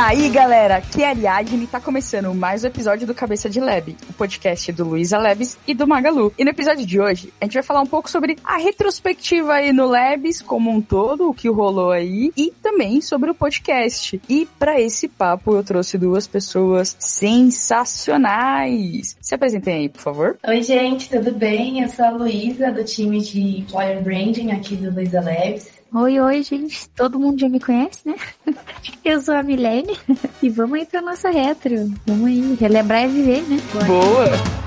aí, galera, aqui é a Ariadne e tá começando mais um episódio do Cabeça de Lab, o podcast do Luísa Labs e do Magalu. E no episódio de hoje, a gente vai falar um pouco sobre a retrospectiva aí no Labs como um todo, o que rolou aí, e também sobre o podcast. E para esse papo eu trouxe duas pessoas sensacionais. Se apresentem aí, por favor. Oi, gente, tudo bem? Eu sou a Luísa, do time de Employer Branding aqui do Luísa Labs. Oi, oi, gente. Todo mundo já me conhece, né? Eu sou a Milene e vamos aí pra nossa retro. Vamos aí, relembrar e viver, né? Bora. Boa!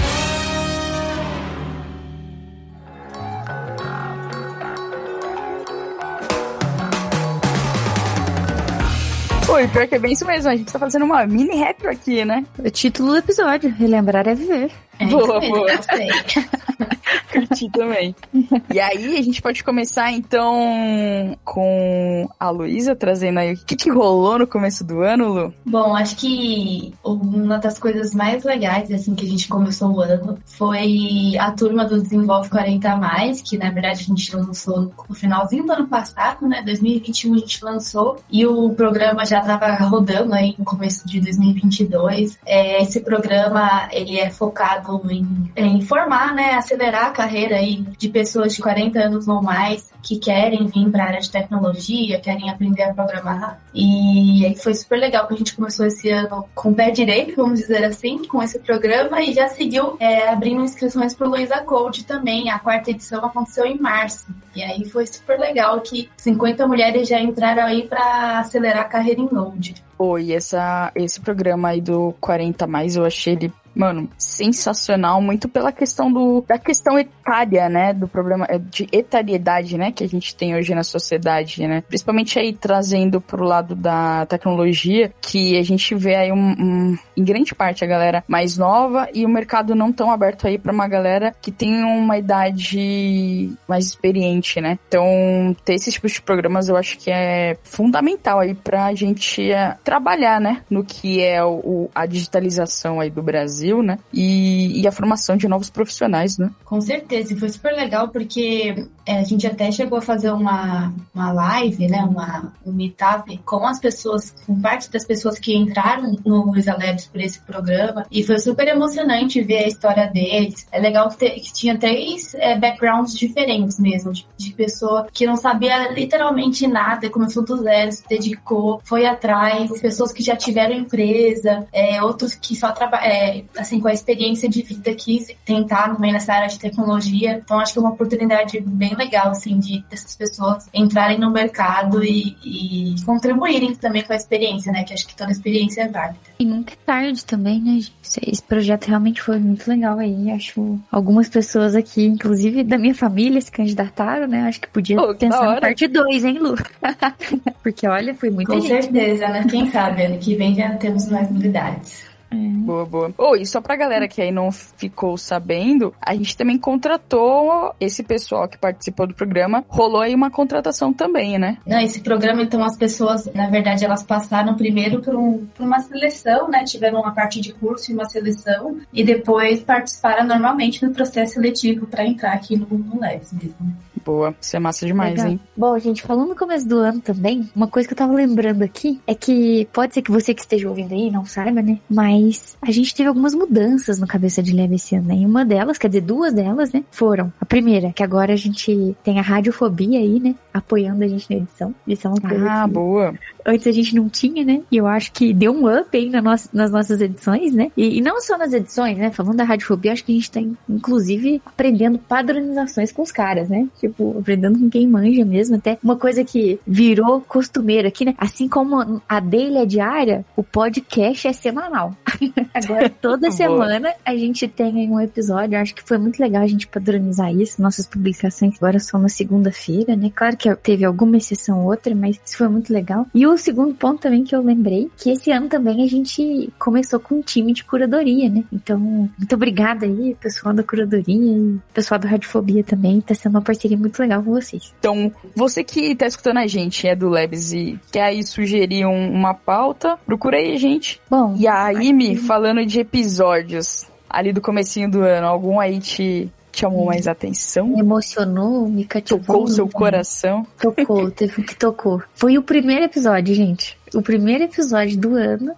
Oi, pior que é bem isso mesmo, a gente tá fazendo uma mini retro aqui, né? O título do episódio, relembrar é viver. É boa, boa. Curti também. E aí, a gente pode começar então com a Luísa trazendo aí o que, que rolou no começo do ano, Lu? Bom, acho que uma das coisas mais legais, assim, que a gente começou o ano foi a turma do Desenvolve 40 Mais, que na verdade a gente lançou no finalzinho do ano passado, né? 2021 a gente lançou e o programa já estava rodando aí no começo de 2022. É, esse programa, ele é focado em, em formar, né? Acelerar a carreira aí de pessoas de 40 anos ou mais que querem vir para a área de tecnologia, querem aprender a programar. E aí foi super legal que a gente começou esse ano com o pé direito, vamos dizer assim, com esse programa e já seguiu é, abrindo inscrições para o Luiza Code também. A quarta edição aconteceu em março. E aí foi super legal que 50 mulheres já entraram aí para acelerar a carreira em Node. Oi, essa, esse programa aí do 40 mais, eu achei ele mano, sensacional, muito pela questão do da questão etária, né, do problema é, de etariedade, né, que a gente tem hoje na sociedade, né, principalmente aí trazendo pro lado da tecnologia, que a gente vê aí um, um em grande parte a galera mais nova e o mercado não tão aberto aí para uma galera que tem uma idade mais experiente, né? Então, ter esses tipos de programas eu acho que é fundamental aí pra gente é, trabalhar, né, no que é o, a digitalização aí do Brasil Brasil, né? E, e a formação de novos profissionais, né? Com certeza, e foi super legal porque é, a gente até chegou a fazer uma, uma live, né? Uma, um meetup com as pessoas, com parte das pessoas que entraram no Luiza Labs por esse programa. E foi super emocionante ver a história deles. É legal que, que tinha três é, backgrounds diferentes mesmo, de, de pessoa que não sabia literalmente nada, começou do zero, se dedicou, foi atrás, pessoas que já tiveram empresa, é, outros que só trabalham, é, assim, com a experiência de vida quis tentar também nessa área de tecnologia. Então, acho que é uma oportunidade bem legal, assim, de dessas pessoas entrarem no mercado e, e contribuírem também com a experiência, né? Que acho que toda experiência é válida. E nunca é tarde também, né, gente? Esse projeto realmente foi muito legal aí. Acho algumas pessoas aqui, inclusive da minha família, se candidataram, né? Acho que podia oh, pensar na parte 2, hein, Lu? Porque olha, foi muito Com certeza, né? Quem sabe ano que vem já temos mais novidades. É. Boa, boa. Oh, e só pra galera que aí não ficou sabendo, a gente também contratou esse pessoal que participou do programa. Rolou aí uma contratação também, né? Não, esse programa, então, as pessoas, na verdade, elas passaram primeiro por, um, por uma seleção, né? Tiveram uma parte de curso e uma seleção, e depois participaram normalmente no processo seletivo para entrar aqui no, no Labs mesmo. Boa, isso é massa demais, Legal. hein? Bom, gente, falando no começo do ano também, uma coisa que eu tava lembrando aqui é que pode ser que você que esteja ouvindo aí não saiba, né? Mas a gente teve algumas mudanças no Cabeça de Leve esse ano, né? E uma delas, quer dizer, duas delas, né? Foram. A primeira, que agora a gente tem a radiofobia aí, né? Apoiando a gente na edição. Isso é uma coisa ah, que... boa antes a gente não tinha, né? E eu acho que deu um up aí na nossa, nas nossas edições, né? E, e, não só nas edições, né? Falando da radiofobia, acho que a gente tá, inclusive, aprendendo padronizações com os caras, né? Tipo, aprendendo com quem manja mesmo. Até uma coisa que virou costumeira aqui, né? Assim como a dele é diária, o podcast é semanal. Agora, toda semana a gente tem um episódio. Acho que foi muito legal a gente padronizar isso. Nossas publicações agora são na segunda-feira, né? Claro que teve alguma exceção ou outra, mas isso foi muito legal. E o o segundo ponto também que eu lembrei, que esse ano também a gente começou com um time de curadoria, né? Então, muito obrigada aí, pessoal da curadoria e pessoal do Radiofobia também. Tá sendo uma parceria muito legal com vocês. Então, você que tá escutando a gente, é do Labs e quer aí sugerir um, uma pauta, procura aí a gente. Bom. E aí, me falando de episódios ali do comecinho do ano, algum aí te chamou mais atenção? Me emocionou, me cativou. Tocou o seu coração? Tocou, teve que tocou. Foi o primeiro episódio, gente. O primeiro episódio do ano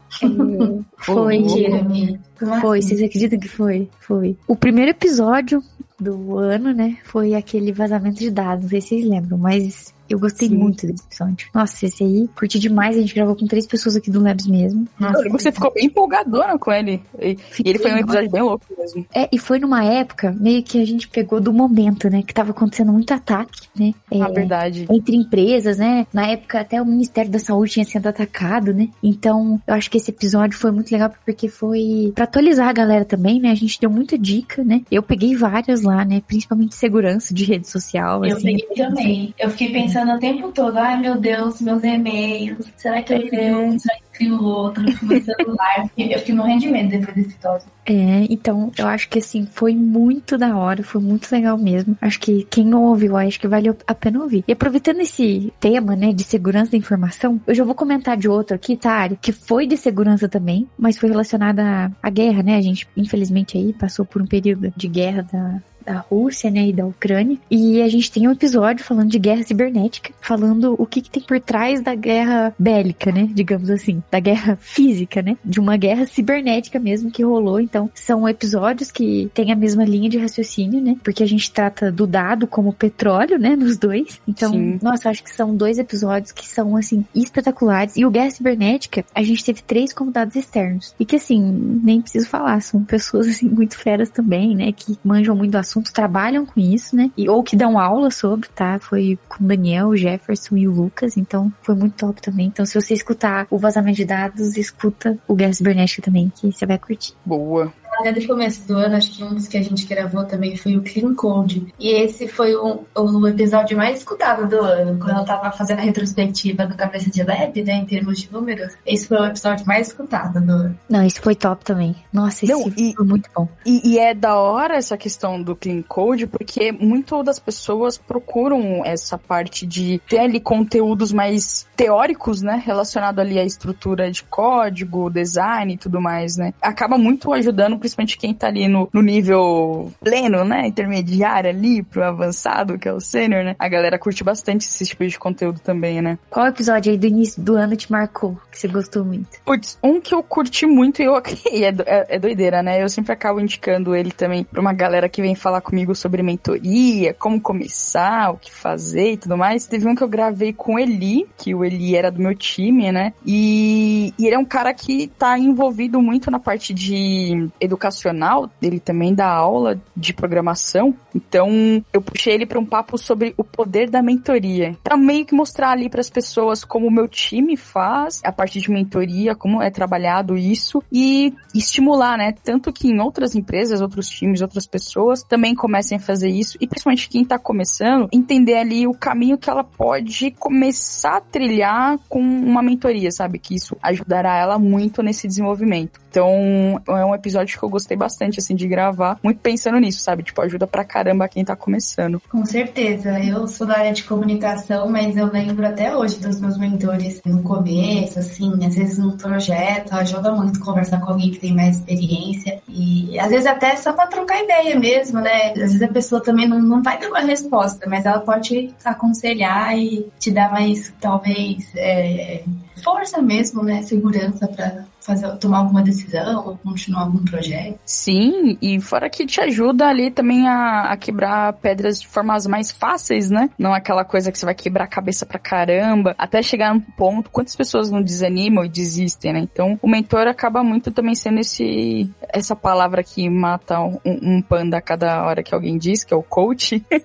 foi. Mentira, minha. Foi, vocês acreditam que foi? Foi. O primeiro episódio do ano, né? Foi aquele vazamento de dados. Não sei se vocês lembram, mas eu gostei Sim. muito desse episódio. Nossa, esse aí, curti demais. A gente gravou com três pessoas aqui do Labs mesmo. Nossa, você ficou bem empolgadona com ele. E, e ele foi um episódio bem louco mesmo. É, e foi numa época meio que a gente pegou do momento, né? Que tava acontecendo muito ataque, né? É, Na verdade. entre empresas, né? Na época até o Ministério da Saúde tinha sido atacado, né? Então, eu acho que esse episódio foi muito legal porque foi pra atualizar a galera também, né? A gente deu muita dica, né? Eu peguei várias lá, né? Principalmente segurança de rede social, Eu assim. peguei também. Eu fiquei pensando o tempo todo, ai meu Deus, meus e-mails. Será que eu crio um? Será que eu crio outro meu celular? Eu fiquei morrendo de medo depois desse episódio. É, então eu acho que assim, foi muito da hora, foi muito legal mesmo. Acho que quem não ouviu, acho que vale a pena ouvir. E aproveitando esse tema, né, de segurança da informação, eu já vou comentar de outro aqui, tá, Ari, que foi de segurança também, mas foi relacionada à guerra, né? A gente, infelizmente, aí passou por um período de guerra da, da Rússia, né, e da Ucrânia. E a gente tem um episódio falando de guerra cibernética, falando o que, que tem por trás da guerra bélica, né, digamos assim, da guerra física, né, de uma guerra cibernética mesmo que rolou. Então, são episódios que têm a mesma linha de raciocínio, né, porque a gente trata do dado como petróleo, né, nos dois. Então, Sim. nossa, acho que são dois episódios que são, assim, espetaculares. E o Guerra Cibernética, a gente teve três convidados externos. E que, assim, nem preciso falar, são pessoas, assim, muito feras também, né? Que manjam muito do assunto, trabalham com isso, né? E, ou que dão aula sobre, tá? Foi com o Daniel, o Jefferson e o Lucas. Então, foi muito top também. Então, se você escutar o vazamento de dados, escuta o Guerra Cibernética também, que você vai curtir. Boa. Desde o começo do ano, acho que um dos que a gente gravou também foi o Clean Code. E esse foi o, o episódio mais escutado do ano. Quando eu tava fazendo a retrospectiva do Cabeça de Lab, né, em termos de números, esse foi o episódio mais escutado do ano. Não, isso foi top também. Nossa, esse Não, e- foi muito bom. E, e é da hora essa questão do clean code, porque muito das pessoas procuram essa parte de ter ali conteúdos mais teóricos, né? Relacionado ali à estrutura de código, design e tudo mais, né? Acaba muito ajudando, principalmente quem tá ali no, no nível pleno, né? Intermediário ali, pro avançado, que é o sênior, né? A galera curte bastante esse tipo de conteúdo também, né? Qual episódio aí do início do ano te marcou, que você gostou muito? Putz, um que eu curti muito e eu e é, é, é doideira, né? Eu sempre acabo indicando ele também pra uma galera que vem falar comigo sobre mentoria, como começar, o que fazer e tudo mais. Teve um que eu gravei com o Eli, que o Eli era do meu time, né? E, e ele é um cara que tá envolvido muito na parte de educacional, ele também dá aula de programação. Então, eu puxei ele pra um papo sobre o poder da mentoria. Pra meio que mostrar ali pras pessoas como o meu time faz, a parte de mentoria, como é trabalhado isso e estimular, né? Tanto que em outras empresas, outros times, outras pessoas também comecem a fazer isso e principalmente quem tá começando, entender ali o caminho que ela pode começar a trilhar com uma mentoria, sabe? Que isso ajudará ela muito nesse desenvolvimento. Então, é um episódio que eu gostei bastante, assim, de gravar, muito pensando nisso, sabe? Tipo, ajuda pra caramba quem tá começando. Com certeza. Eu sou da área de comunicação, mas eu lembro até hoje dos meus mentores no começo, assim, às vezes num projeto, ajuda muito conversar com alguém que tem mais experiência. E às vezes até só pra trocar ideia mesmo, né? Às vezes a pessoa também não, não vai ter uma resposta, mas ela pode aconselhar e te dar mais, talvez, é, força mesmo, né? Segurança pra fazer, tomar alguma decisão ou continuar algum projeto. Sim, e fora que te ajuda ali também a, a quebrar pedras de formas mais fáceis, né? Não aquela coisa que você vai quebrar a cabeça pra caramba, até chegar num ponto, quantas pessoas não desanimam e desistem, né? Então, o mentor acaba muito também sendo esse, essa palavra que mata um, um panda a cada hora que alguém diz, que é o coach.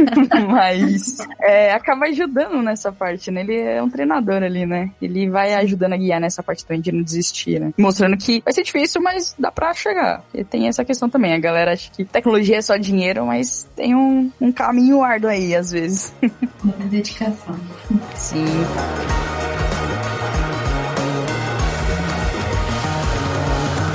Mas é, acaba ajudando nessa parte, né? Ele é um treinador ali, né? Ele vai ajudando a guiar nessa parte também de não desistir, né? Mostrando que vai ser difícil, mas dá pra chegar. E tem essa questão também. A galera acha que tecnologia é só dinheiro, mas tem um, um caminho árduo aí, às vezes. Muita dedicação. Sim.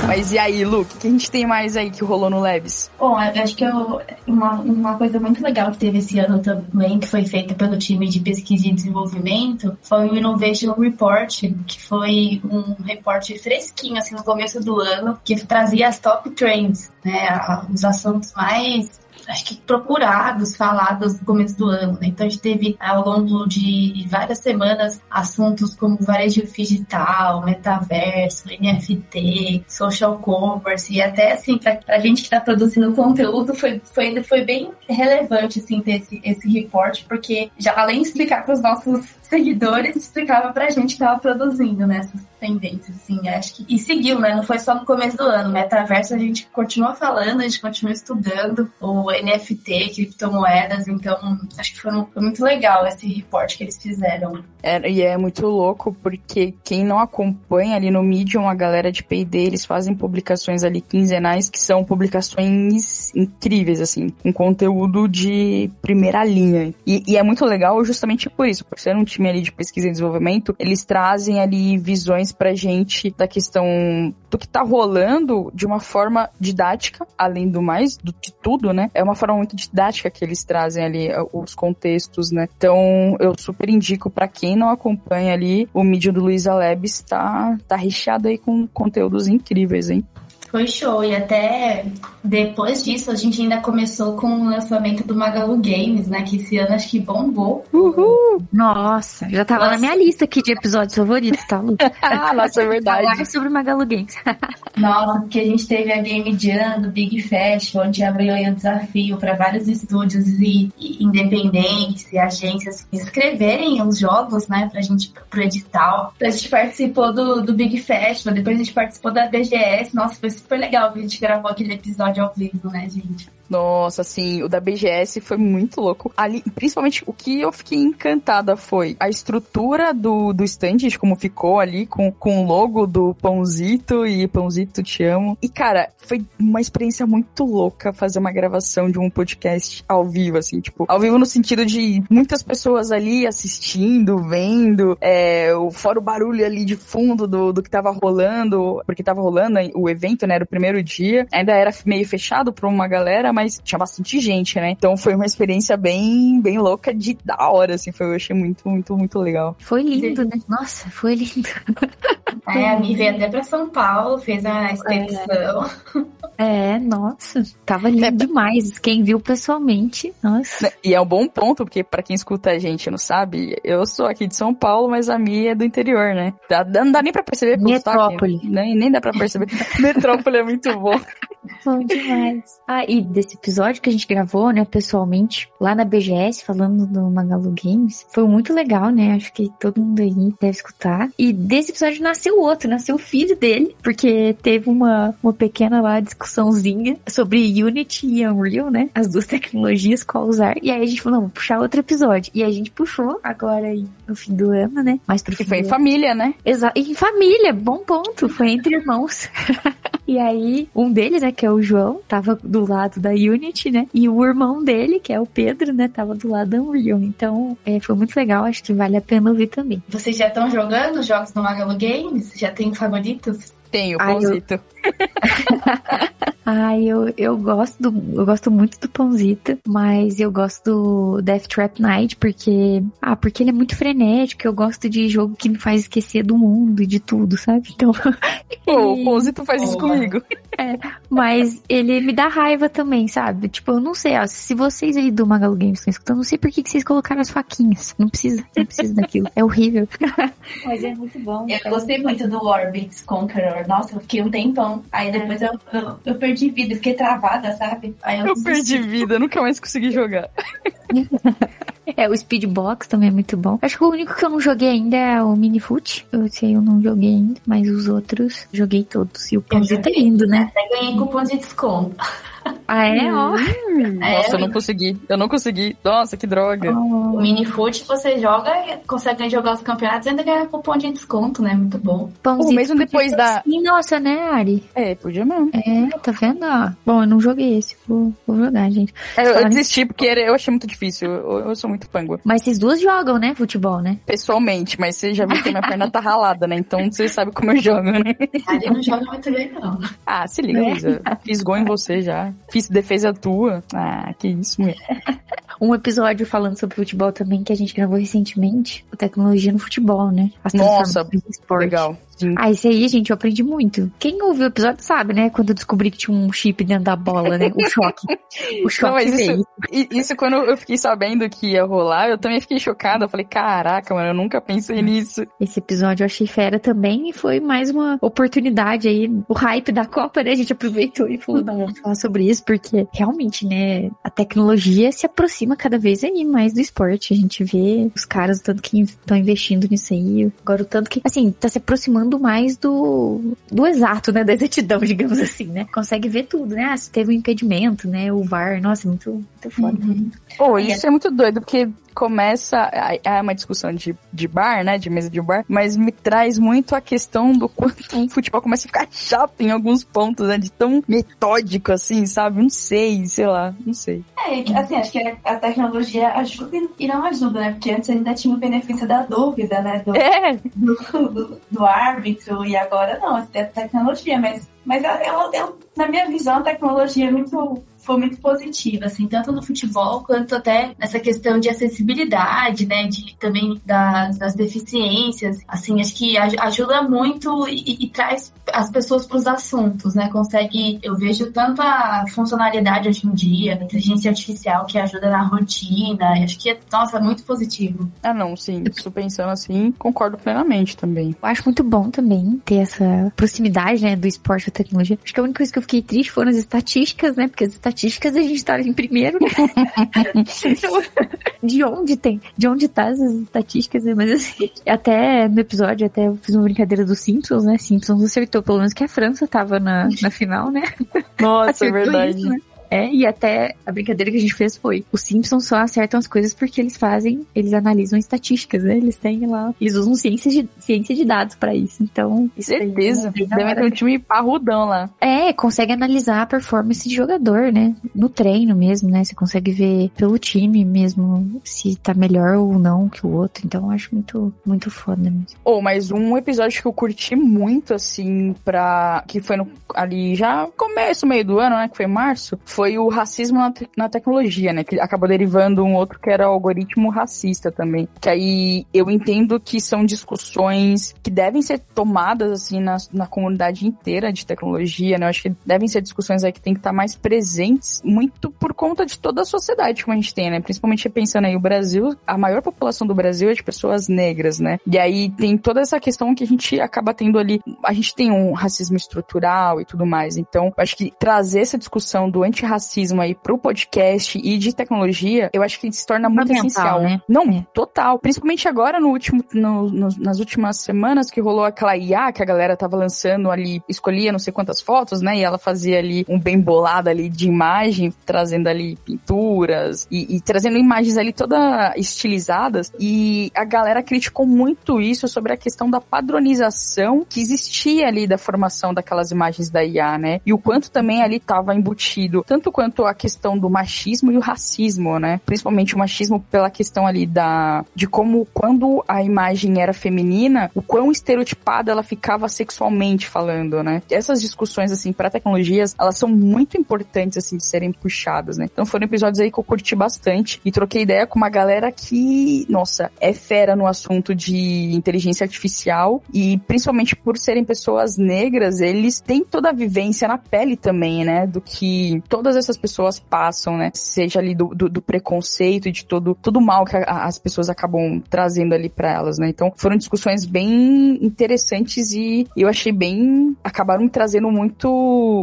Mas e aí, Lu, o que a gente tem mais aí que rolou no Labs? Bom, eu acho que eu, uma, uma coisa muito legal que teve esse ano também, que foi feita pelo time de pesquisa e desenvolvimento, foi o Innovation Report, que foi um reporte fresquinho, assim, no começo do ano, que trazia as top trends, né, os assuntos mais acho que procurados, falados no começo do ano. Né? Então a gente teve ao longo de várias semanas assuntos como varejo digital, metaverso, NFT, social commerce e até assim para a gente que está produzindo conteúdo foi, foi foi bem relevante assim ter esse, esse report porque já além de explicar para os nossos seguidores explicava pra gente que tava produzindo nessas né, tendências, assim, acho que. E seguiu, né? Não foi só no começo do ano. Metaverso a gente continua falando, a gente continua estudando o NFT, criptomoedas, então acho que foi, foi muito legal esse reporte que eles fizeram. É, e é muito louco, porque quem não acompanha ali no Medium, a galera de P&D, eles fazem publicações ali quinzenais, que são publicações incríveis, assim, com conteúdo de primeira linha. E, e é muito legal justamente por isso, por ser um time ali de pesquisa e desenvolvimento, eles trazem ali visões pra gente da questão do que tá rolando de uma forma didática, além do mais, do, de tudo, né? É uma forma muito didática que eles trazem ali eh, os contextos, né? Então, eu super indico para quem não acompanha ali, o mídia do Luiza Labs tá, tá recheado aí com conteúdos incríveis, hein? Foi show. E até depois disso, a gente ainda começou com o lançamento do Magalu Games, né? Que esse ano acho que bombou. Uhul! Nossa, já tava nossa. na minha lista aqui de episódios favoritos, tá, Lu? ah, nossa, é verdade. Falar sobre Magalu Games. nossa, porque a gente teve a Game Jam do Big Fest, onde abriu aí o desafio para vários estúdios e, e, independentes e agências escreverem os jogos, né? Pra gente, pro edital. A gente participou do, do Big Fest, depois a gente participou da BGS. Nossa, foi super legal que a gente gravou aquele episódio ao vivo, né, gente? Nossa, assim, o da BGS foi muito louco. Ali, principalmente, o que eu fiquei encantada foi a estrutura do, do stand, como ficou ali, com, com o logo do Pãozito e Pãozito Te Amo. E, cara, foi uma experiência muito louca fazer uma gravação de um podcast ao vivo, assim, tipo, ao vivo no sentido de muitas pessoas ali assistindo, vendo, é, fora o barulho ali de fundo do, do que tava rolando, porque tava rolando o evento, né, era o primeiro dia, ainda era meio fechado pra uma galera, mas tinha bastante gente, né? Então foi uma experiência bem, bem louca de da hora, assim. Foi, eu achei muito, muito, muito legal. Foi lindo, né? Nossa, foi lindo. É, a Mi veio até pra São Paulo, fez a expedição. É, é nossa. Tava lindo é. demais. Quem viu pessoalmente, nossa. E é um bom ponto, porque para quem escuta a gente não sabe, eu sou aqui de São Paulo, mas a Mi é do interior, né? Dá, não dá nem pra perceber pelo Metrópole. Nem, nem dá pra perceber. Metrópole é muito bom. Bom demais. Ah, e desse episódio que a gente gravou, né, pessoalmente, lá na BGS, falando do Magalu Games, foi muito legal, né? Acho que todo mundo aí deve escutar. E desse episódio nasceu outro, nasceu o filho dele, porque teve uma, uma pequena lá discussãozinha sobre Unity e Unreal, né? As duas tecnologias, qual usar. E aí a gente falou, não, vamos puxar outro episódio. E a gente puxou agora aí no fim do ano, né? Mas fim foi em família, né? Exato. Em família, bom ponto. Foi entre irmãos. e aí, um deles, né, que é o João, tava do lado da Unity, né? E o irmão dele, que é o Pedro, né, tava do lado da Unreal. Então, é, foi muito legal, acho que vale a pena ouvir também. Vocês já estão jogando jogos no Magalu Games? Já tem favoritos? Tenho, pãozito. Eu... Ai, eu, eu gosto do, eu gosto muito do Pãozito, mas eu gosto do Death Trap Night porque, ah, porque ele é muito frenético, eu gosto de jogo que me faz esquecer do mundo e de tudo, sabe? Então, Pô, o Pãozito faz isso comigo. É, mas ele me dá raiva também, sabe? Tipo, eu não sei, ó, se vocês aí do Magalu Games estão escutando, não sei por que, que vocês colocaram as faquinhas. Não precisa, não precisa daquilo. É horrível. Mas é muito bom. Eu gostei muito do Orbit Conqueror. Nossa, eu fiquei um tempão. Aí depois eu, eu, eu perdi vida, fiquei travada, sabe? Aí eu, eu perdi vida, nunca mais consegui jogar. É, o Speedbox também é muito bom. Acho que o único que eu não joguei ainda é o Minifoot. Eu sei, eu não joguei ainda, mas os outros joguei todos. E o Pãozito é lindo, né? Até ganhei cupom de desconto. Ah, é? Ó. Hum, é, Nossa, eu não consegui. Eu não consegui. Nossa, que droga. Oh. O Minifoot você joga, consegue jogar os campeonatos e ainda ganha cupom de desconto, né? Muito bom. Pãozito, mesmo depois da. Sim, nossa, né, Ari? É, podia mesmo. É, tá vendo? Bom, eu não joguei esse. Vou, vou jogar, gente. É, eu, eu desisti porque eu achei muito difícil. Eu, eu sou muito pango. Mas vocês duas jogam, né? Futebol, né? Pessoalmente, mas você já viu que minha perna tá ralada, né? Então você sabe como eu jogo, né? Ari não joga muito bem, não. Ah, se liga, é. Fiz gol em você já. Fiz defesa tua. Ah, que isso, mulher. um episódio falando sobre futebol também que a gente gravou recentemente, a tecnologia no futebol, né? As Nossa, legal. Sim. Ah, esse aí, gente, eu aprendi muito. Quem ouviu o episódio sabe, né? Quando eu descobri que tinha um chip dentro da bola, né? O choque. O choque Não, mas isso, isso quando eu fiquei sabendo que ia rolar, eu também fiquei chocada. Eu falei, caraca, mano, eu nunca pensei nisso. Esse episódio eu achei fera também e foi mais uma oportunidade aí. O hype da Copa, né? A gente aproveitou e falou, não, vamos falar sobre isso, porque realmente, né? A tecnologia se aproxima cada vez aí mais do esporte. A gente vê os caras o tanto que estão investindo nisso aí. Agora o tanto que, assim, tá se aproximando mais do, do exato, né? Da exatidão, digamos assim, né? Consegue ver tudo, né? Ah, se teve um impedimento, né? O VAR, nossa, muito, muito foda. Pô, isso é muito doido, porque começa. É uma discussão de, de bar, né? De mesa de bar, mas me traz muito a questão do quanto o futebol começa a ficar chato em alguns pontos, né? De tão metódico assim, sabe? Não sei, sei lá, não sei. É, assim, acho que a tecnologia ajuda e não ajuda, né? Porque antes ainda tinha o benefício da dúvida, né? Do, É, do, do- do árbitro, e agora não, é tecnologia, mas, mas eu, eu- eu- na minha visão, a tecnologia é muito, foi muito positiva, assim, tanto no futebol quanto até nessa questão de acessibilidade, né, de também das, das deficiências, assim, acho que aj- ajuda muito e, e- traz as pessoas para os assuntos, né, consegue, eu vejo tanto a funcionalidade hoje em dia, a inteligência artificial que ajuda na rotina, acho que, é, nossa, muito positivo. ah não, sim, isso pensando assim, concordo plenamente também. Eu acho muito bom também ter essa proximidade, né, do esporte com a tecnologia. Acho que a única coisa que eu fiquei triste foram as estatísticas, né, porque as estatísticas a gente tá em primeiro, né? Então, de onde tem? De onde tá essas estatísticas? né? Mas assim, até no episódio, até eu fiz uma brincadeira dos Simpsons, né? Simpsons acertou pelo menos que a França tava na, na final, né? Nossa, é verdade. isso, né? É, e até a brincadeira que a gente fez foi: os Simpsons só acertam as coisas porque eles fazem, eles analisam estatísticas, né? Eles têm lá, eles usam ciência de, ciência de dados pra isso. Então, isso Certeza. é Deve ter um time parrudão lá. É, consegue analisar a performance de jogador, né? No treino mesmo, né? Você consegue ver pelo time mesmo se tá melhor ou não que o outro. Então, eu acho muito, muito foda mesmo. Oh, mas um episódio que eu curti muito, assim, pra. que foi no, ali já começo, meio do ano, né? Que foi março, foi o racismo na, te- na tecnologia, né? Que acabou derivando um outro que era o algoritmo racista também. Que aí eu entendo que são discussões que devem ser tomadas, assim, na, na comunidade inteira de tecnologia, né? Eu acho que devem ser discussões aí que tem que estar mais presentes, muito por conta de toda a sociedade como a gente tem, né? Principalmente pensando aí, o Brasil, a maior população do Brasil é de pessoas negras, né? E aí tem toda essa questão que a gente acaba tendo ali, a gente tem um racismo estrutural e tudo mais. Então, eu acho que trazer essa discussão do antirracismo aí pro podcast e de tecnologia, eu acho que se torna muito essencial. né? Não, É. total. Principalmente agora no último, no- no- nas últimas semanas que rolou aquela IA que a galera tava lançando ali, escolhia não sei quantas fotos, né? E ela fazia ali um bem bolado ali de imagem, trazendo ali pinturas e, e trazendo imagens ali toda estilizadas. E a galera criticou muito isso sobre a questão da padronização que existia ali da formação daquelas imagens da IA, né? E o quanto também ali tava embutido, tanto quanto a questão do machismo e o racismo, né? Principalmente o machismo pela questão ali da de como quando a imagem era feminina, o quão estereotipada ela ficava sexualmente falando, né? Essas discussões assim para tecnologias, elas são muito importantes assim de serem puxadas, né? Então foram episódios aí que eu curti bastante e troquei ideia com uma galera que, nossa, é fera no assunto de inteligência artificial e principalmente por serem pessoas negras, eles têm toda a vivência na pele também, né? Do que todas essas pessoas passam, né? Seja ali do, do, do preconceito e de todo, todo o mal que a- as pessoas acabam trazendo ali pra elas, né? Então foram discussões bem interessantes e eu achei bem. acabaram me trazendo muito.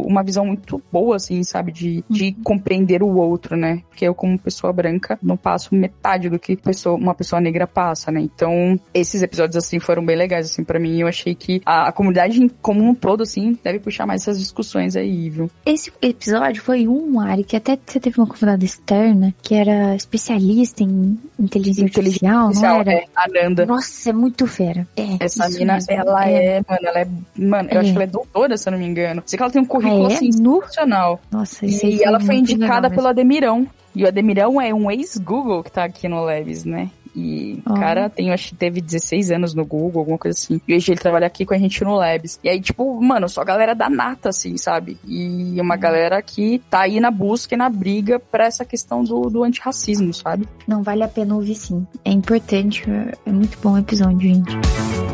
uma visão muito boa, assim, sabe? De, de compreender o outro, né? Porque eu, como pessoa branca, não passo metade do que pessoa, uma pessoa negra passa, né? Então, esses episódios, assim, foram bem legais, assim, pra mim. Eu achei que a, a comunidade como um todo, assim, deve puxar mais essas discussões aí, viu? Esse episódio foi um, Ari, que até você teve uma convidada externa, que era especialista em inteligência, Inteligência artificial, não era? É, a Nanda. Nossa, é muito fera. É, Essa mina, mesmo. ela é. mano, ela é. Mano, eu É. acho que ela é doutora, se eu não me engano. Sei que ela tem um currículo, Ah, é? assim, excepcional. Nossa, isso E ela foi indicada pelo Ademirão. E o Ademirão é um ex-Google que tá aqui no Labs, né? E o Ó. cara tem, acho que teve 16 anos no Google, alguma coisa assim. E hoje ele trabalha aqui com a gente no Labs. E aí, tipo, mano, só galera da nata, assim, sabe? E uma galera que tá aí na busca e na briga pra essa questão do, do antirracismo, sabe? Não vale a pena ouvir sim. É importante, é- é muito bom o episódio, gente.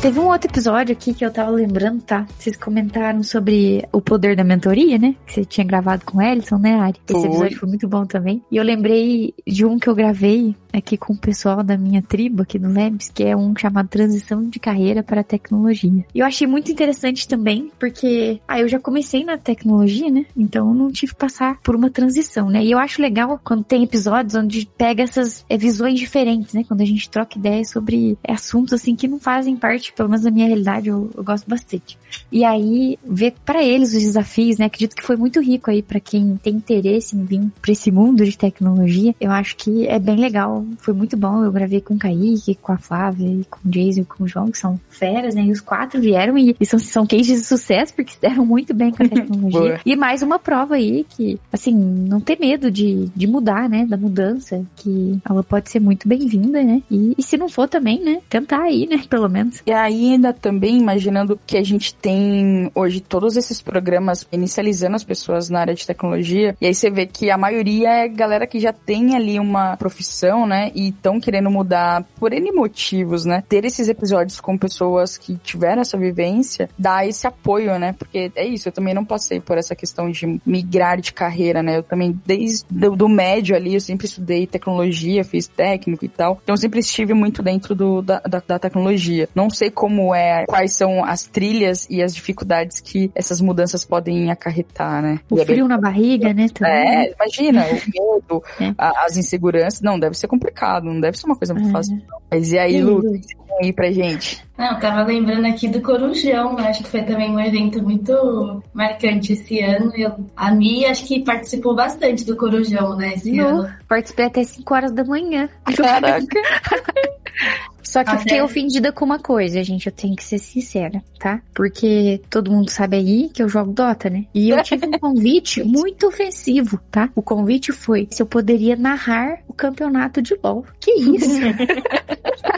Teve um outro episódio aqui que eu tava lembrando, tá? Vocês comentaram sobre o poder da mentoria, né? Que você tinha gravado com o Ellison, né, Ari? Esse episódio foi muito bom também. E eu lembrei de um que eu gravei aqui com o pessoal da minha tribo aqui no Labs, que é um chamado Transição de Carreira para Tecnologia. E eu achei muito interessante também, porque ah, eu já comecei na tecnologia, né? Então eu não tive que passar por uma transição, né? E eu acho legal quando tem episódios onde pega essas é, visões diferentes, né? Quando a gente troca ideias sobre assuntos assim que não fazem parte, pelo menos da minha realidade, eu, eu gosto bastante. E aí, ver para eles os desafios, né? Acredito que foi muito rico aí para quem tem interesse em vir para esse mundo de tecnologia. Eu acho que é bem legal, foi muito bom. Eu gravei com o Kaique, com a Flávia, e com o Jason e com o João, que são feras, né? E os quatro vieram e, e são, são cases de sucesso porque se deram muito bem com a tecnologia. e mais uma prova aí que, assim, não ter medo de, de mudar, né? Da mudança, que ela pode ser muito bem-vinda, né? E, e se não for também, né? Tentar aí, né? Pelo menos. E ainda também imaginando que a gente tem hoje todos esses programas inicializando as pessoas na área de tecnologia, e aí você vê que a maioria é galera que já tem ali uma profissão, né? E estão querendo mudar por N motivos, né? Ter esses episódios com pessoas que tiveram essa vivência dá esse apoio, né? Porque é isso, eu também não passei por essa questão de migrar de carreira, né? Eu também, desde do, do médio ali, eu sempre estudei tecnologia, fiz técnico e tal. Então eu sempre estive muito dentro do, da, da, da tecnologia. Não sei como é, quais são as trilhas e as dificuldades que essas mudanças podem acarretar, né? O frio na barriga, né? Também. É, imagina, o medo, é. a, as inseguranças. Não, deve ser complicado, não deve ser uma coisa muito é. fácil. Mas e aí, Lu, o que você tem aí pra gente? Não, tava lembrando aqui do Corujão, acho que foi também um evento muito marcante esse ano. Eu, a Mi acho que participou bastante do Corujão, né, esse ano. Participei até 5 horas da manhã. Caraca! Só que eu fiquei ofendida com uma coisa, gente, eu tenho que ser sincera, tá? Porque todo mundo sabe aí que eu jogo Dota, né? E eu tive um convite muito ofensivo, tá? O convite foi se eu poderia narrar o campeonato de LoL. Que isso?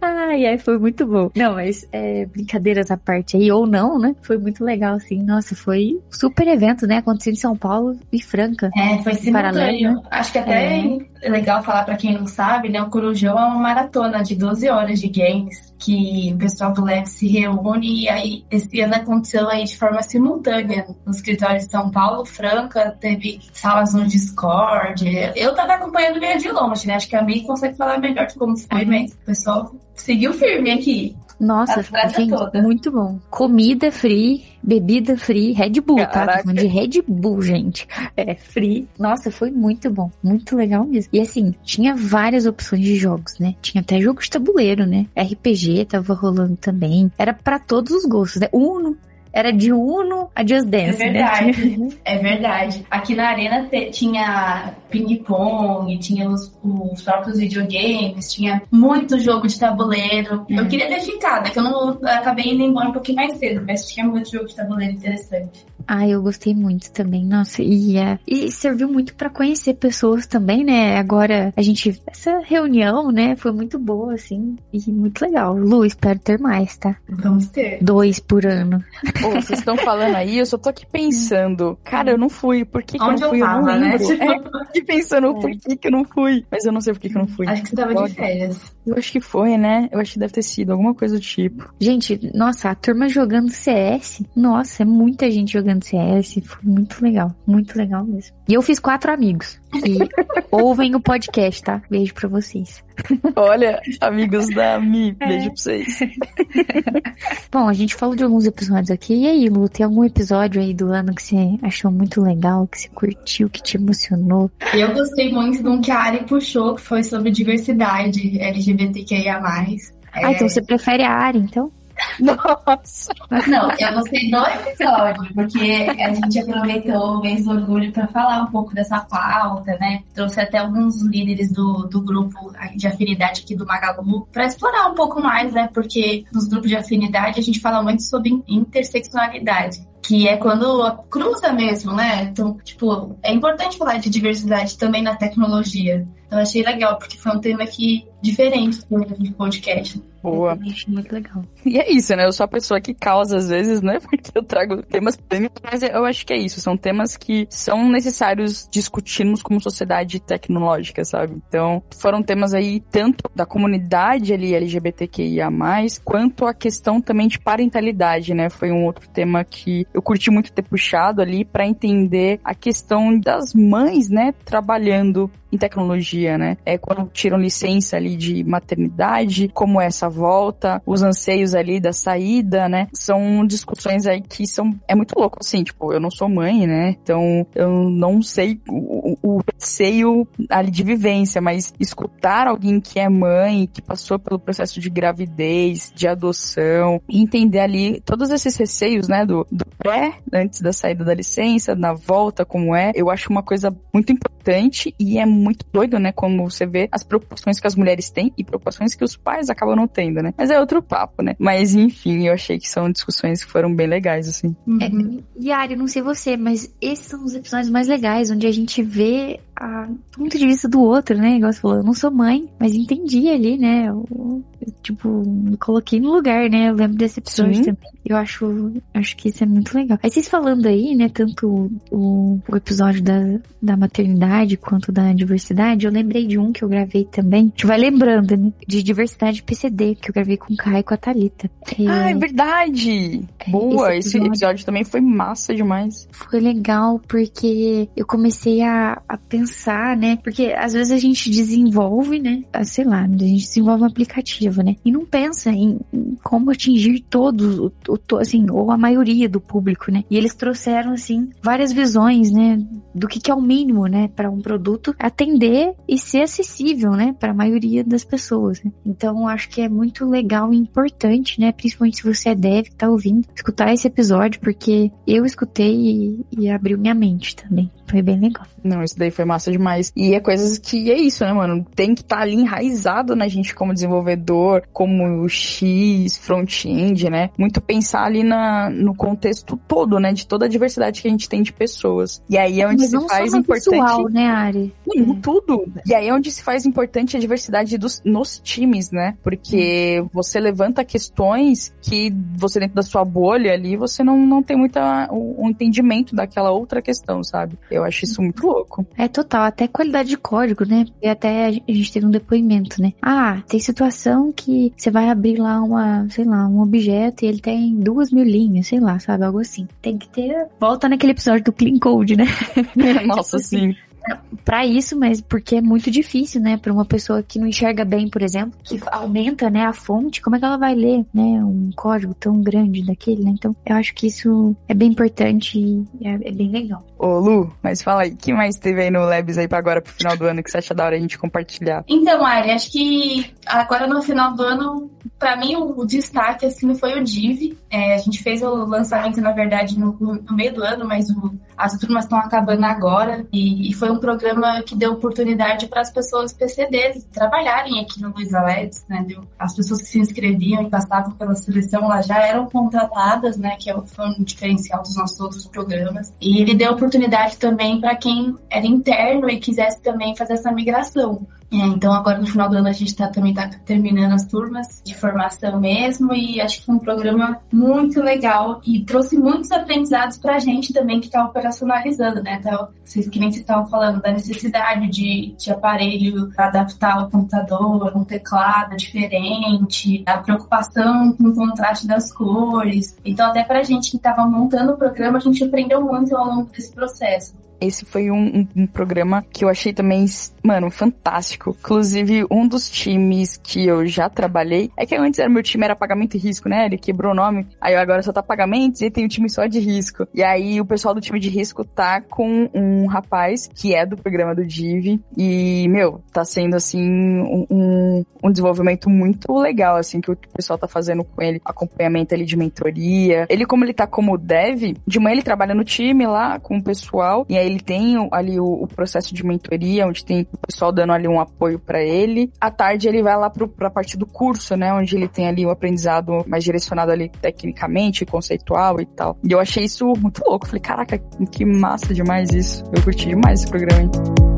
Ai, ai, foi muito bom. Não, mas é, brincadeiras à parte aí, ou não, né? Foi muito legal, assim. Nossa, foi super evento, né? Aconteceu em São Paulo e Franca. É, foi simultâneo. Né? Acho que até é. É legal falar para quem não sabe, né? O Corujão é uma maratona de 12 horas de games que o pessoal do Lab se reúne e aí esse ano aconteceu aí de forma simultânea no escritório de São Paulo, Franca, teve salas no Discord. Eu tava acompanhando meio de longe, né? Acho que a Mi consegue falar melhor de como foi, mas o pessoal seguiu firme aqui. Nossa, gente, toda. muito bom. Comida free, bebida free, Red Bull, Caraca. tá? Tô falando de Red Bull, gente. É, free. Nossa, foi muito bom. Muito legal mesmo. E assim, tinha várias opções de jogos, né? Tinha até jogos de tabuleiro, né? RPG tava rolando também. Era para todos os gostos, né? Uno, era de Uno a Just Dance. É verdade. Né? É verdade. Aqui na Arena te, tinha ping-pong, tinha os, os, próprios videogames, tinha muito jogo de tabuleiro. Eu queria ter ficado, que eu não eu acabei indo embora um pouquinho mais cedo, mas tinha muito jogo de tabuleiro interessante. Ah, eu gostei muito também. Nossa, e, é, e serviu muito para conhecer pessoas também, né? Agora a gente essa reunião, né, foi muito boa assim e muito legal. Lu, espero ter mais, tá? Vamos ter. Dois por ano. Pô, vocês estão falando aí, eu só tô aqui pensando, cara, eu não fui, por que, que Onde eu não fui? Eu, tava, eu né? É, aqui pensando, é. por que que eu não fui? Mas eu não sei por que que eu não fui. Acho que você tava Pode. de férias. Eu acho que foi, né? Eu acho que deve ter sido alguma coisa do tipo. Gente, nossa, a turma jogando CS, nossa, é muita gente jogando CS, foi muito legal, muito legal mesmo. E eu fiz quatro amigos que ouvem o podcast, tá? Beijo pra vocês. Olha, amigos da Mi, é. beijo pra vocês. Bom, a gente falou de alguns episódios aqui. E aí, Lu, tem algum episódio aí do ano que você achou muito legal, que você curtiu, que te emocionou? Eu gostei muito de um que a Ari puxou, que foi sobre diversidade LGBTQIA+. Ah, é... então você prefere a Ari, então? Nossa! Não, eu gostei do episódio, porque a gente aproveitou o mês do orgulho para falar um pouco dessa pauta, né? Trouxe até alguns líderes do, do grupo de afinidade aqui do Magalu para explorar um pouco mais, né? Porque nos grupos de afinidade a gente fala muito sobre interseccionalidade. Que é quando cruza mesmo, né? Então, tipo, é importante falar de diversidade também na tecnologia. Então, achei legal, porque foi um tema que diferente do podcast. Boa. Muito legal. E é isso, né? Eu sou a pessoa que causa às vezes, né? Porque eu trago temas polêmicos, mas eu acho que é isso. São temas que são necessários discutirmos como sociedade tecnológica, sabe? Então, foram temas aí tanto da comunidade ali LGBTQIA+, quanto a questão também de parentalidade, né? Foi um outro tema que eu curti muito ter puxado ali para entender a questão das mães, né, trabalhando em tecnologia, né? É quando tiram licença ali de maternidade, como é essa volta, os anseios ali da saída, né? São discussões aí que são é muito louco assim, tipo, eu não sou mãe, né? Então eu não sei o, o receio ali de vivência, mas escutar alguém que é mãe, que passou pelo processo de gravidez, de adoção, entender ali todos esses receios, né, do, do pré, antes da saída da licença, na volta, como é, eu acho uma coisa muito importante e é muito doido, né? Como você vê as preocupações que as mulheres têm e preocupações que os pais acabam não tendo, né? Mas é outro papo, né? Mas enfim, eu achei que são discussões que foram bem legais, assim. Uhum. É, Yari, não sei você, mas esses são os episódios mais legais, onde a gente vê a ponto de vista do outro, né? Igual você falou, eu não sou mãe, mas entendi ali, né? Eu, tipo, me coloquei no lugar, né? Eu lembro desse episódio Sim. também. Eu acho, acho que isso é muito legal. Aí vocês falando aí, né, tanto o, o episódio da, da maternidade quanto da diversidade, eu lembrei de um que eu gravei também. A gente vai lembrando, né? De diversidade PCD, que eu gravei com o Kai e com a Thalita. É... Ah, é verdade! Boa! Esse episódio... esse episódio também foi massa demais. Foi legal, porque eu comecei a, a pensar, né? Porque às vezes a gente desenvolve, né? Ah, sei lá, a gente desenvolve um aplicativo, né? E não pensa em, em como atingir todos, o, o, assim, ou a maioria do público, né? E eles trouxeram, assim, várias visões, né? Do que, que é o mínimo, né? Para um produto atender e ser acessível, né? Para a maioria das pessoas, né? Então, acho que é muito legal e importante, né? Principalmente se você é dev, tá ouvindo, escutar esse episódio, porque eu escutei e, e abriu minha mente também. Foi bem legal. Não, isso daí foi massa demais. E é coisas que é isso, né, mano? Tem que estar tá ali enraizado na gente como desenvolvedor, como X, front-end, né? Muito pensar ali na, no contexto todo, né? De toda a diversidade que a gente tem de pessoas. E aí é onde Mas se faz importante. Visual, né, Ari? Sim, é. tudo. E aí é onde se faz importante a diversidade dos, nos times, né? Porque hum. você levanta questões que você dentro da sua bolha ali, você não, não tem um, um entendimento daquela outra questão, sabe? Eu acho isso muito louco. É total, até qualidade de código, né? E até a gente teve um depoimento, né? Ah, tem situação que você vai abrir lá uma, sei lá, um objeto e ele tem duas mil linhas, sei lá, sabe? Algo assim. Tem que ter. Volta naquele episódio do Clean Code, né? Nossa, sim para isso, mas porque é muito difícil, né, para uma pessoa que não enxerga bem, por exemplo, que aumenta, né, a fonte, como é que ela vai ler, né, um código tão grande daquele, né? Então, eu acho que isso é bem importante e é, é bem legal. Ô, Lu, mas fala aí, o que mais teve aí no Labs aí para agora pro final do ano que você acha da hora a gente compartilhar? Então, Ari, acho que agora no final do ano, para mim o destaque assim foi o Div. É, a gente fez o lançamento, na verdade, no, no meio do ano, mas o, as turmas estão acabando agora e, e foi um programa que deu oportunidade para as pessoas PCDs trabalharem aqui no Luiza Labs, né? Deu, as pessoas que se inscreviam e passavam pela seleção, elas já eram contratadas, né? Que é foi um diferencial dos nossos outros programas. E ele deu oportunidade também para quem era interno e quisesse também fazer essa migração. É, então agora no final do ano a gente tá, também está terminando as turmas de formação mesmo e acho que foi um programa muito legal e trouxe muitos aprendizados para a gente também que está operacionalizando, né? Então, vocês, que nem vocês estavam falando da necessidade de, de aparelho adaptar o computador, um teclado diferente, a preocupação com o contraste das cores. Então até para a gente que estava montando o programa a gente aprendeu muito ao longo desse processo. Esse foi um, um, um, programa que eu achei também, mano, fantástico. Inclusive, um dos times que eu já trabalhei, é que antes era meu time era pagamento e risco, né? Ele quebrou o nome, aí agora só tá pagamentos e tem um time só de risco. E aí o pessoal do time de risco tá com um rapaz que é do programa do Div e, meu, tá sendo assim um, um desenvolvimento muito legal, assim, que o pessoal tá fazendo com ele, acompanhamento ali de mentoria. Ele, como ele tá como dev, de manhã ele trabalha no time lá com o pessoal e aí ele tem ali o, o, processo de mentoria, onde tem o pessoal dando ali um apoio para ele. À tarde ele vai lá pro, pra parte do curso, né? Onde ele tem ali o aprendizado mais direcionado ali tecnicamente, conceitual e tal. E eu achei isso muito louco. Falei, caraca, que massa demais isso. Eu curti demais esse programa, hein?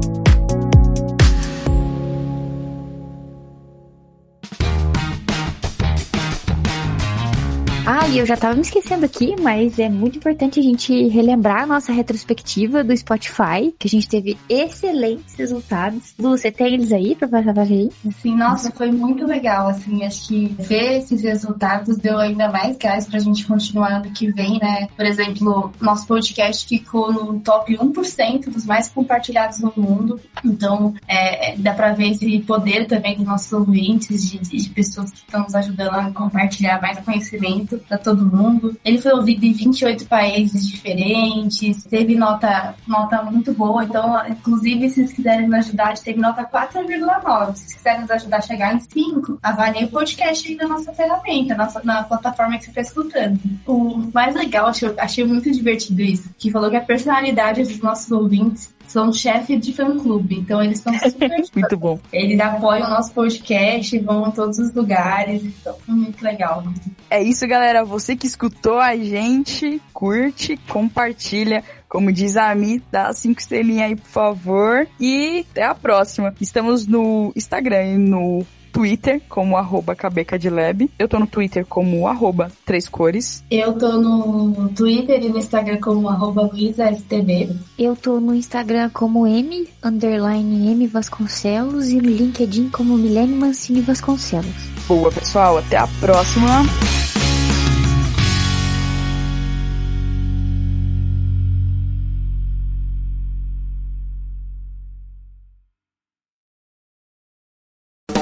Ah, e eu já tava me esquecendo aqui, mas é muito importante a gente relembrar a nossa retrospectiva do Spotify, que a gente teve excelentes resultados. Lu, você tem eles aí pra passar pra gente? Sim, nossa, foi muito legal, assim, acho que ver esses resultados deu ainda mais gás pra gente continuar ano que vem, né? Por exemplo, nosso podcast ficou no top 1% dos mais compartilhados no mundo, então é, dá pra ver esse poder também dos nossos ouvintes, de, de pessoas que estão nos ajudando a compartilhar mais conhecimento para todo mundo. Ele foi ouvido em 28 países diferentes, teve nota, nota muito boa. Então, inclusive, se vocês quiserem nos ajudar, teve nota 4,9. Se vocês quiserem nos ajudar a chegar em 5, avalie o podcast aí na nossa ferramenta, na plataforma que você está escutando. O mais legal, achei, achei muito divertido isso, que falou que a personalidade dos nossos ouvintes são chefe de fã-clube, então eles são super... muito bom. Eles apoiam o nosso podcast, vão a todos os lugares, então foi muito legal. É isso, galera. Você que escutou a gente, curte, compartilha. Como diz a Ami, dá cinco estrelinhas aí, por favor. E até a próxima. Estamos no Instagram e no Twitter como arroba cabecadlab. Eu tô no Twitter como arroba três cores. Eu tô no Twitter e no Instagram como arroba luisastb. Eu tô no Instagram como M, underline M Vasconcelos e no LinkedIn como Milene Mancini Vasconcelos. Boa, pessoal. Até a próxima.